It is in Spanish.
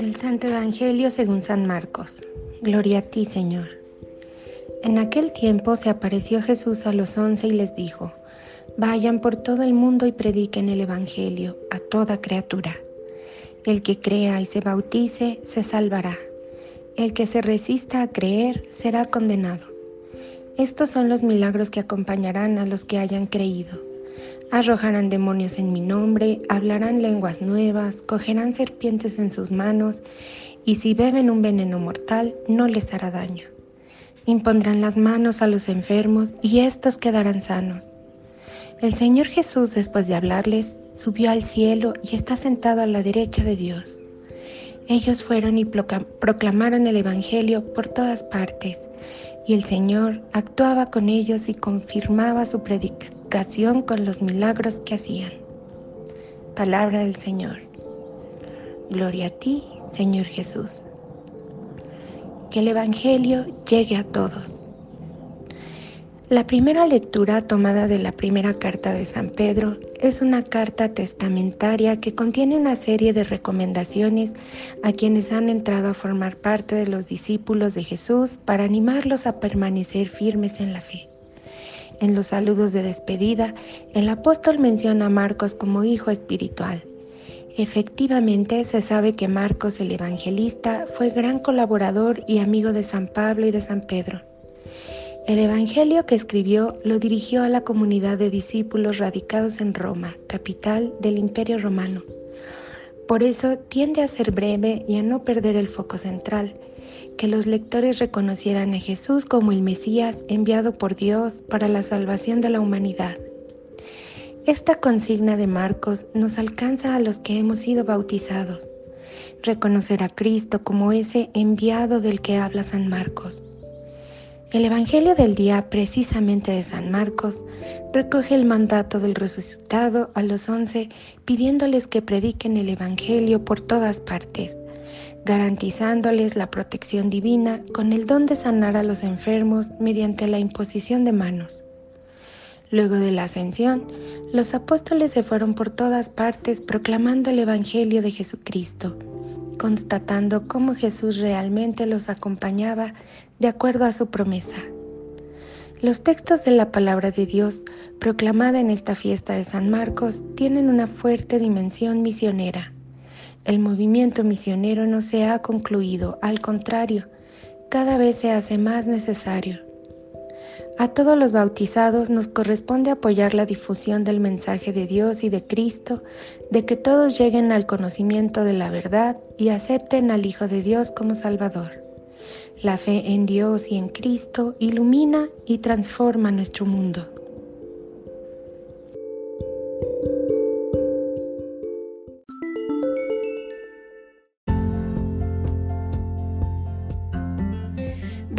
Del Santo Evangelio según San Marcos. Gloria a ti, Señor. En aquel tiempo se apareció Jesús a los once y les dijo, Vayan por todo el mundo y prediquen el Evangelio a toda criatura. El que crea y se bautice se salvará. El que se resista a creer será condenado. Estos son los milagros que acompañarán a los que hayan creído Arrojarán demonios en mi nombre, hablarán lenguas nuevas, cogerán serpientes en sus manos, y si beben un veneno mortal no les hará daño. Impondrán las manos a los enfermos y éstos quedarán sanos. El Señor Jesús, después de hablarles, subió al cielo y está sentado a la derecha de Dios. Ellos fueron y proclamaron el Evangelio por todas partes, y el Señor actuaba con ellos y confirmaba su predicación con los milagros que hacían. Palabra del Señor. Gloria a ti, Señor Jesús. Que el Evangelio llegue a todos. La primera lectura tomada de la primera carta de San Pedro es una carta testamentaria que contiene una serie de recomendaciones a quienes han entrado a formar parte de los discípulos de Jesús para animarlos a permanecer firmes en la fe. En los saludos de despedida, el apóstol menciona a Marcos como hijo espiritual. Efectivamente, se sabe que Marcos el evangelista fue gran colaborador y amigo de San Pablo y de San Pedro. El Evangelio que escribió lo dirigió a la comunidad de discípulos radicados en Roma, capital del Imperio Romano. Por eso tiende a ser breve y a no perder el foco central, que los lectores reconocieran a Jesús como el Mesías enviado por Dios para la salvación de la humanidad. Esta consigna de Marcos nos alcanza a los que hemos sido bautizados. Reconocer a Cristo como ese enviado del que habla San Marcos. El Evangelio del día, precisamente de San Marcos, recoge el mandato del resucitado a los once pidiéndoles que prediquen el Evangelio por todas partes garantizándoles la protección divina con el don de sanar a los enfermos mediante la imposición de manos. Luego de la ascensión, los apóstoles se fueron por todas partes proclamando el Evangelio de Jesucristo, constatando cómo Jesús realmente los acompañaba de acuerdo a su promesa. Los textos de la palabra de Dios proclamada en esta fiesta de San Marcos tienen una fuerte dimensión misionera. El movimiento misionero no se ha concluido, al contrario, cada vez se hace más necesario. A todos los bautizados nos corresponde apoyar la difusión del mensaje de Dios y de Cristo, de que todos lleguen al conocimiento de la verdad y acepten al Hijo de Dios como Salvador. La fe en Dios y en Cristo ilumina y transforma nuestro mundo.